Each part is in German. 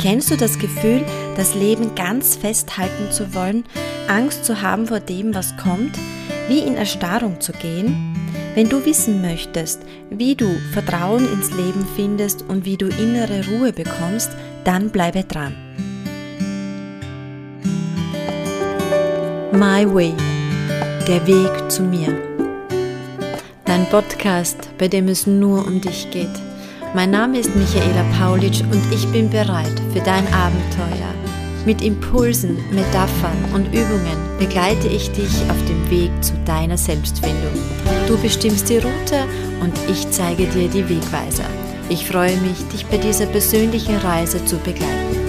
Kennst du das Gefühl, das Leben ganz festhalten zu wollen, Angst zu haben vor dem, was kommt, wie in Erstarrung zu gehen? Wenn du wissen möchtest, wie du Vertrauen ins Leben findest und wie du innere Ruhe bekommst, dann bleibe dran. My Way, der Weg zu mir. Dein Podcast, bei dem es nur um dich geht. Mein Name ist Michaela Paulitsch und ich bin bereit für dein Abenteuer. Mit Impulsen, Metaphern und Übungen begleite ich dich auf dem Weg zu deiner Selbstfindung. Du bestimmst die Route und ich zeige dir die Wegweiser. Ich freue mich, dich bei dieser persönlichen Reise zu begleiten.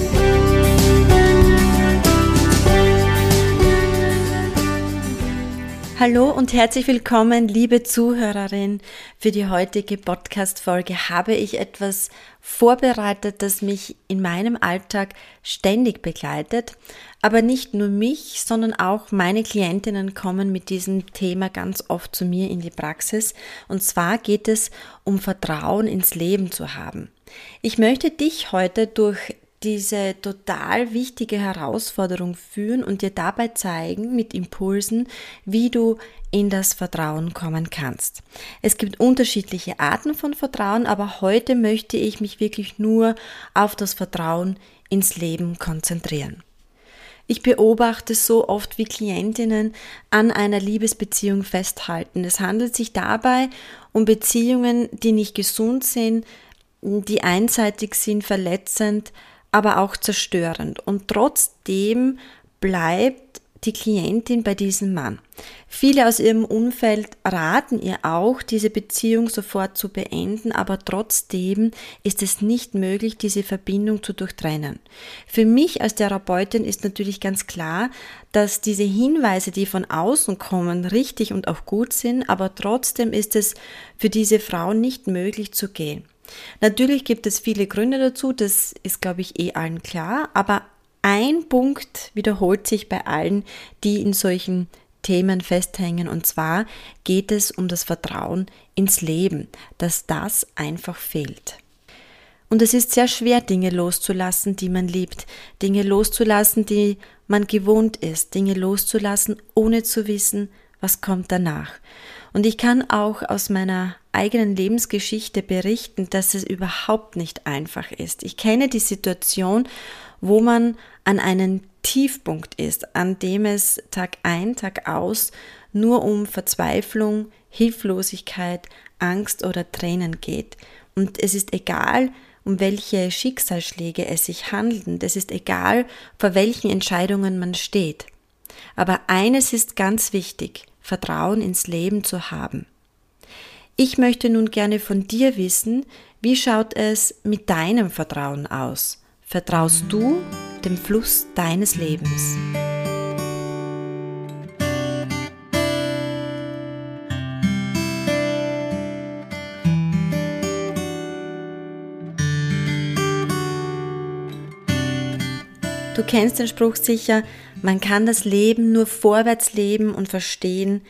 Hallo und herzlich willkommen, liebe Zuhörerin. Für die heutige Podcast-Folge habe ich etwas vorbereitet, das mich in meinem Alltag ständig begleitet. Aber nicht nur mich, sondern auch meine Klientinnen kommen mit diesem Thema ganz oft zu mir in die Praxis. Und zwar geht es um Vertrauen ins Leben zu haben. Ich möchte dich heute durch diese total wichtige Herausforderung führen und dir dabei zeigen mit Impulsen, wie du in das Vertrauen kommen kannst. Es gibt unterschiedliche Arten von Vertrauen, aber heute möchte ich mich wirklich nur auf das Vertrauen ins Leben konzentrieren. Ich beobachte so oft, wie Klientinnen an einer Liebesbeziehung festhalten. Es handelt sich dabei um Beziehungen, die nicht gesund sind, die einseitig sind, verletzend, aber auch zerstörend. Und trotzdem bleibt die Klientin bei diesem Mann. Viele aus ihrem Umfeld raten ihr auch, diese Beziehung sofort zu beenden, aber trotzdem ist es nicht möglich, diese Verbindung zu durchtrennen. Für mich als Therapeutin ist natürlich ganz klar, dass diese Hinweise, die von außen kommen, richtig und auch gut sind, aber trotzdem ist es für diese Frau nicht möglich zu gehen. Natürlich gibt es viele Gründe dazu, das ist, glaube ich, eh allen klar, aber ein Punkt wiederholt sich bei allen, die in solchen Themen festhängen, und zwar geht es um das Vertrauen ins Leben, dass das einfach fehlt. Und es ist sehr schwer, Dinge loszulassen, die man liebt, Dinge loszulassen, die man gewohnt ist, Dinge loszulassen, ohne zu wissen, was kommt danach. Und ich kann auch aus meiner eigenen Lebensgeschichte berichten, dass es überhaupt nicht einfach ist. Ich kenne die Situation, wo man an einem Tiefpunkt ist, an dem es Tag ein, Tag aus nur um Verzweiflung, Hilflosigkeit, Angst oder Tränen geht. Und es ist egal, um welche Schicksalsschläge es sich handelt. Es ist egal, vor welchen Entscheidungen man steht. Aber eines ist ganz wichtig. Vertrauen ins Leben zu haben. Ich möchte nun gerne von dir wissen, wie schaut es mit deinem Vertrauen aus? Vertraust du dem Fluss deines Lebens? Du kennst den Spruch sicher, man kann das Leben nur vorwärts leben und verstehen,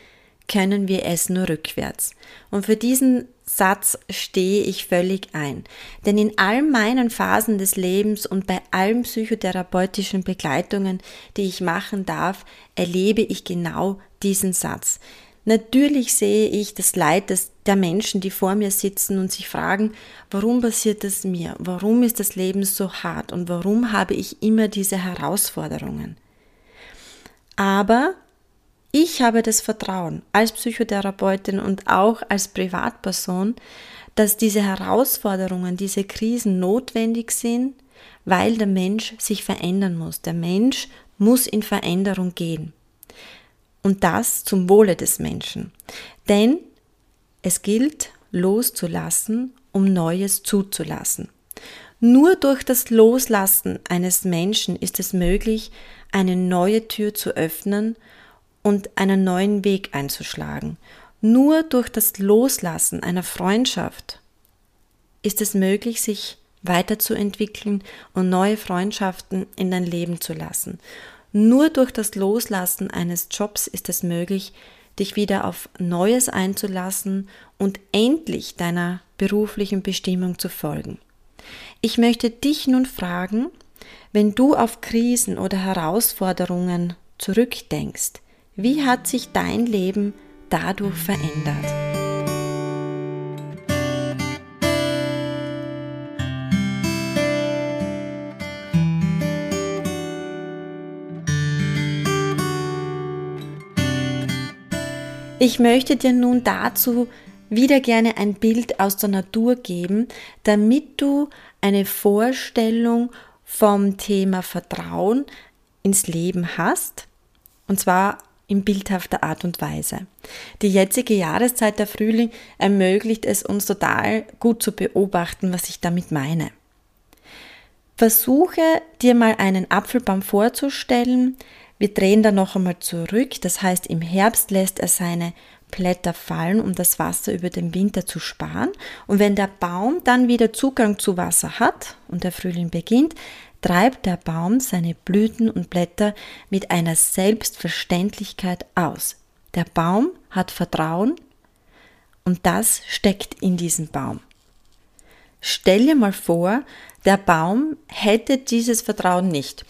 können wir es nur rückwärts. Und für diesen Satz stehe ich völlig ein. Denn in all meinen Phasen des Lebens und bei allen psychotherapeutischen Begleitungen, die ich machen darf, erlebe ich genau diesen Satz. Natürlich sehe ich das Leid der Menschen, die vor mir sitzen und sich fragen, warum passiert es mir? Warum ist das Leben so hart? Und warum habe ich immer diese Herausforderungen? Aber ich habe das Vertrauen als Psychotherapeutin und auch als Privatperson, dass diese Herausforderungen, diese Krisen notwendig sind, weil der Mensch sich verändern muss. Der Mensch muss in Veränderung gehen. Und das zum Wohle des Menschen. Denn es gilt loszulassen, um Neues zuzulassen. Nur durch das Loslassen eines Menschen ist es möglich, eine neue Tür zu öffnen und einen neuen Weg einzuschlagen. Nur durch das Loslassen einer Freundschaft ist es möglich, sich weiterzuentwickeln und neue Freundschaften in dein Leben zu lassen. Nur durch das Loslassen eines Jobs ist es möglich, dich wieder auf Neues einzulassen und endlich deiner beruflichen Bestimmung zu folgen. Ich möchte dich nun fragen, wenn du auf Krisen oder Herausforderungen zurückdenkst, wie hat sich dein Leben dadurch verändert? Ich möchte dir nun dazu wieder gerne ein Bild aus der Natur geben, damit du eine Vorstellung vom Thema Vertrauen ins Leben hast, und zwar in bildhafter Art und Weise. Die jetzige Jahreszeit der Frühling ermöglicht es uns total gut zu beobachten, was ich damit meine. Versuche dir mal einen Apfelbaum vorzustellen, wir drehen dann noch einmal zurück, das heißt im Herbst lässt er seine Blätter fallen, um das Wasser über den Winter zu sparen. Und wenn der Baum dann wieder Zugang zu Wasser hat und der Frühling beginnt, treibt der Baum seine Blüten und Blätter mit einer Selbstverständlichkeit aus. Der Baum hat Vertrauen und das steckt in diesem Baum. Stell dir mal vor, der Baum hätte dieses Vertrauen nicht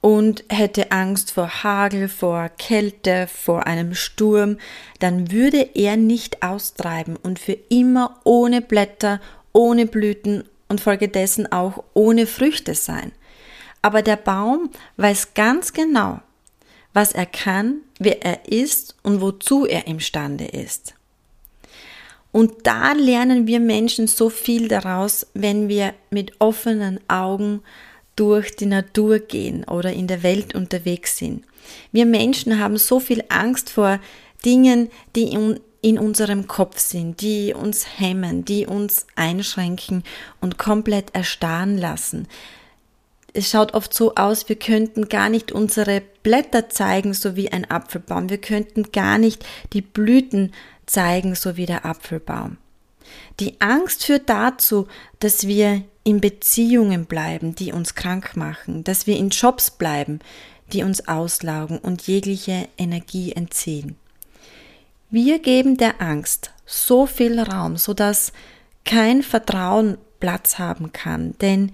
und hätte Angst vor Hagel, vor Kälte, vor einem Sturm, dann würde er nicht austreiben und für immer ohne Blätter, ohne Blüten und folgedessen auch ohne Früchte sein. Aber der Baum weiß ganz genau, was er kann, wer er ist und wozu er imstande ist. Und da lernen wir Menschen so viel daraus, wenn wir mit offenen Augen durch die Natur gehen oder in der Welt unterwegs sind. Wir Menschen haben so viel Angst vor Dingen, die in, unserem Kopf sind, die uns hemmen, die uns einschränken und komplett erstarren lassen. Es schaut oft so aus, wir könnten gar nicht unsere Blätter zeigen, so wie ein Apfelbaum. Wir könnten gar nicht die Blüten zeigen, so wie der Apfelbaum. Die Angst führt dazu, dass wir in Beziehungen bleiben, die uns krank machen, dass wir in Jobs bleiben, die uns auslaugen und jegliche Energie entziehen. Wir geben der Angst so viel Raum, sodass kein Vertrauen Platz haben kann, denn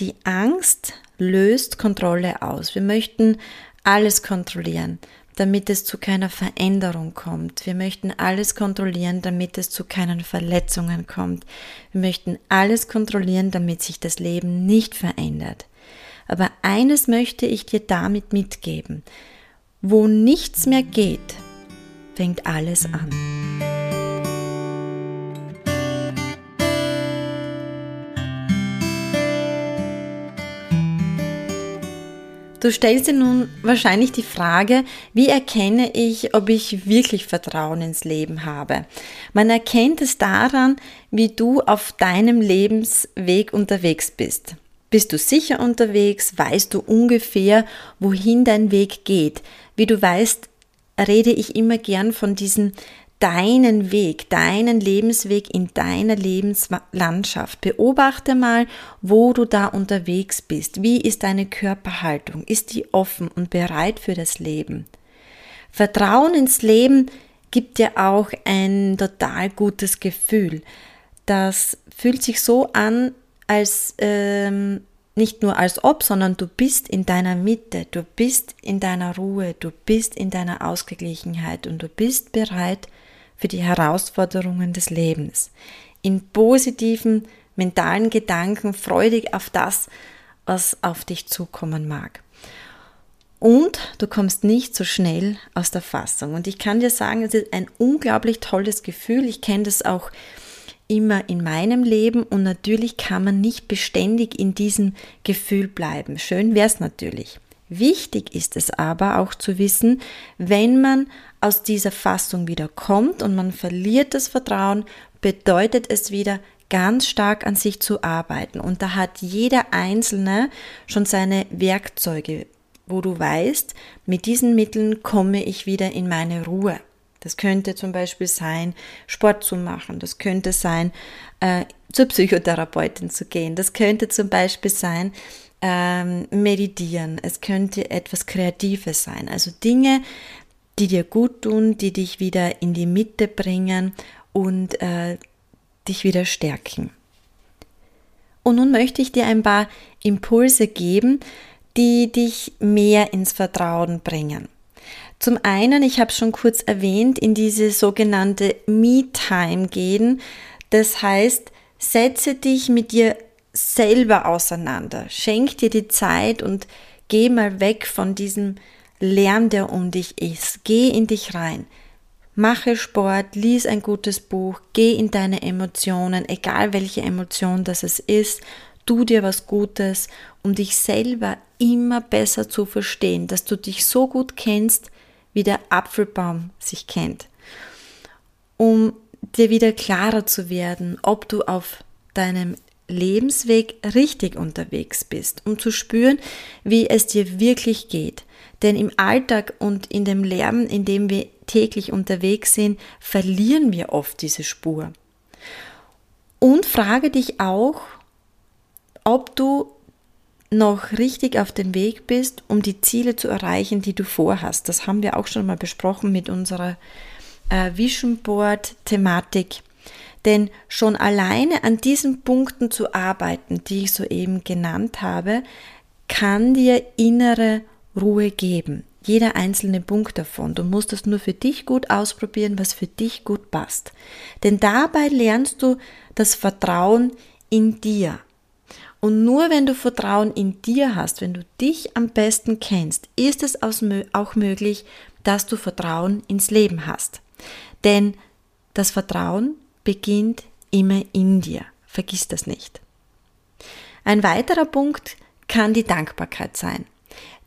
die Angst löst Kontrolle aus. Wir möchten alles kontrollieren damit es zu keiner Veränderung kommt. Wir möchten alles kontrollieren, damit es zu keinen Verletzungen kommt. Wir möchten alles kontrollieren, damit sich das Leben nicht verändert. Aber eines möchte ich dir damit mitgeben. Wo nichts mehr geht, fängt alles an. Du stellst dir nun wahrscheinlich die Frage, wie erkenne ich, ob ich wirklich Vertrauen ins Leben habe? Man erkennt es daran, wie du auf deinem Lebensweg unterwegs bist. Bist du sicher unterwegs? Weißt du ungefähr, wohin dein Weg geht? Wie du weißt, rede ich immer gern von diesen deinen Weg, deinen Lebensweg in deiner Lebenslandschaft. Beobachte mal, wo du da unterwegs bist. Wie ist deine Körperhaltung? Ist die offen und bereit für das Leben? Vertrauen ins Leben gibt dir auch ein total gutes Gefühl. Das fühlt sich so an, als ähm, nicht nur als ob, sondern du bist in deiner Mitte, du bist in deiner Ruhe, du bist in deiner Ausgeglichenheit und du bist bereit für die Herausforderungen des Lebens. In positiven mentalen Gedanken, freudig auf das, was auf dich zukommen mag. Und du kommst nicht so schnell aus der Fassung. Und ich kann dir sagen, es ist ein unglaublich tolles Gefühl. Ich kenne das auch immer in meinem Leben und natürlich kann man nicht beständig in diesem Gefühl bleiben. Schön wäre es natürlich. Wichtig ist es aber auch zu wissen, wenn man aus dieser Fassung wieder kommt und man verliert das Vertrauen, bedeutet es wieder ganz stark an sich zu arbeiten. Und da hat jeder Einzelne schon seine Werkzeuge, wo du weißt, mit diesen Mitteln komme ich wieder in meine Ruhe. Das könnte zum Beispiel sein, Sport zu machen. Das könnte sein, äh, zur Psychotherapeutin zu gehen. Das könnte zum Beispiel sein, ähm, meditieren, es könnte etwas Kreatives sein. Also Dinge, die dir gut tun, die dich wieder in die Mitte bringen und äh, dich wieder stärken. Und nun möchte ich dir ein paar Impulse geben, die dich mehr ins Vertrauen bringen. Zum einen, ich habe schon kurz erwähnt, in diese sogenannte Me-Time gehen. Das heißt, setze dich mit dir selber auseinander. Schenk dir die Zeit und geh mal weg von diesem Lärm, der um dich ist. Geh in dich rein. Mache Sport, lies ein gutes Buch, geh in deine Emotionen, egal welche Emotion das es ist, tu dir was Gutes, um dich selber immer besser zu verstehen, dass du dich so gut kennst, wie der Apfelbaum sich kennt. Um dir wieder klarer zu werden, ob du auf deinem Lebensweg richtig unterwegs bist, um zu spüren, wie es dir wirklich geht. Denn im Alltag und in dem Lärm, in dem wir täglich unterwegs sind, verlieren wir oft diese Spur. Und frage dich auch, ob du noch richtig auf dem Weg bist, um die Ziele zu erreichen, die du vorhast. Das haben wir auch schon mal besprochen mit unserer äh, Vision Board Thematik. Denn schon alleine an diesen Punkten zu arbeiten, die ich soeben genannt habe, kann dir innere Ruhe geben. Jeder einzelne Punkt davon. Du musst es nur für dich gut ausprobieren, was für dich gut passt. Denn dabei lernst du das Vertrauen in dir. Und nur wenn du Vertrauen in dir hast, wenn du dich am besten kennst, ist es auch möglich, dass du Vertrauen ins Leben hast. Denn das Vertrauen beginnt immer in dir. Vergiss das nicht. Ein weiterer Punkt kann die Dankbarkeit sein.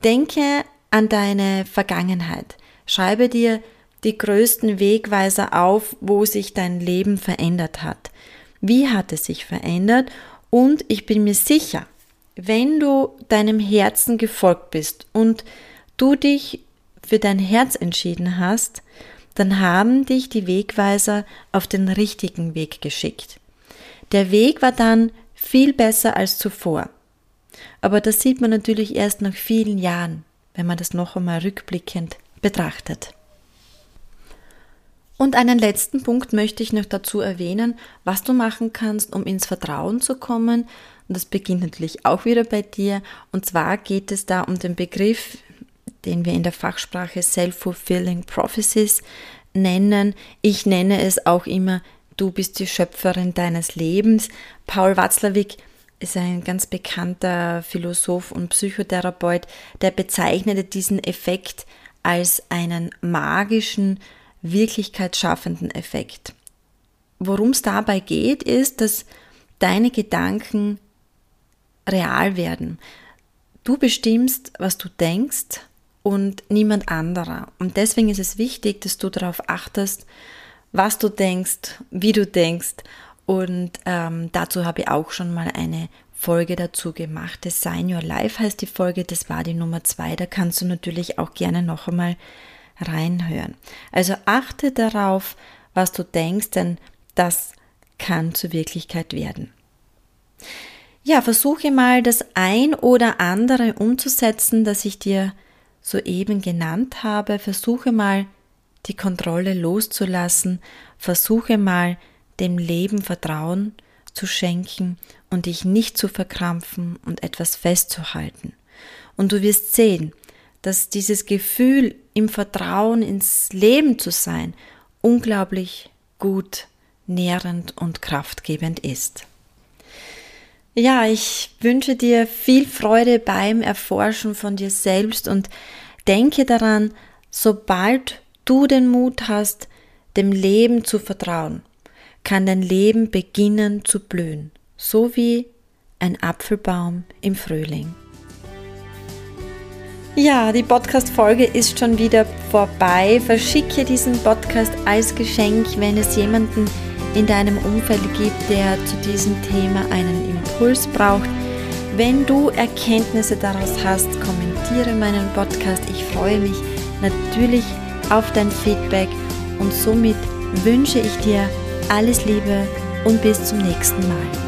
Denke an deine Vergangenheit. Schreibe dir die größten Wegweiser auf, wo sich dein Leben verändert hat. Wie hat es sich verändert? Und ich bin mir sicher, wenn du deinem Herzen gefolgt bist und du dich für dein Herz entschieden hast, dann haben dich die Wegweiser auf den richtigen Weg geschickt. Der Weg war dann viel besser als zuvor. Aber das sieht man natürlich erst nach vielen Jahren, wenn man das noch einmal rückblickend betrachtet. Und einen letzten Punkt möchte ich noch dazu erwähnen, was du machen kannst, um ins Vertrauen zu kommen. Und das beginnt natürlich auch wieder bei dir. Und zwar geht es da um den Begriff, den wir in der Fachsprache Self-Fulfilling Prophecies nennen. Ich nenne es auch immer, du bist die Schöpferin deines Lebens. Paul Watzlawick ist ein ganz bekannter Philosoph und Psychotherapeut, der bezeichnete diesen Effekt als einen magischen, wirklichkeitsschaffenden Effekt. Worum es dabei geht, ist, dass deine Gedanken real werden. Du bestimmst, was du denkst und niemand anderer. Und deswegen ist es wichtig, dass du darauf achtest, was du denkst, wie du denkst. Und ähm, dazu habe ich auch schon mal eine Folge dazu gemacht. Design Your Life heißt die Folge, das war die Nummer zwei. Da kannst du natürlich auch gerne noch einmal reinhören. Also achte darauf, was du denkst, denn das kann zur Wirklichkeit werden. Ja, versuche mal das ein oder andere umzusetzen, das ich dir soeben genannt habe, versuche mal die Kontrolle loszulassen, versuche mal dem Leben Vertrauen zu schenken und dich nicht zu verkrampfen und etwas festzuhalten. Und du wirst sehen, dass dieses Gefühl, im Vertrauen ins Leben zu sein, unglaublich gut, nährend und kraftgebend ist. Ja, ich wünsche dir viel Freude beim Erforschen von dir selbst und denke daran, sobald du den Mut hast, dem Leben zu vertrauen, kann dein Leben beginnen zu blühen, so wie ein Apfelbaum im Frühling. Ja, die Podcast-Folge ist schon wieder vorbei. Verschicke diesen Podcast als Geschenk, wenn es jemanden in deinem Umfeld gibt, der zu diesem Thema einen Impuls braucht. Wenn du Erkenntnisse daraus hast, kommentiere meinen Podcast. Ich freue mich natürlich auf dein Feedback und somit wünsche ich dir alles Liebe und bis zum nächsten Mal.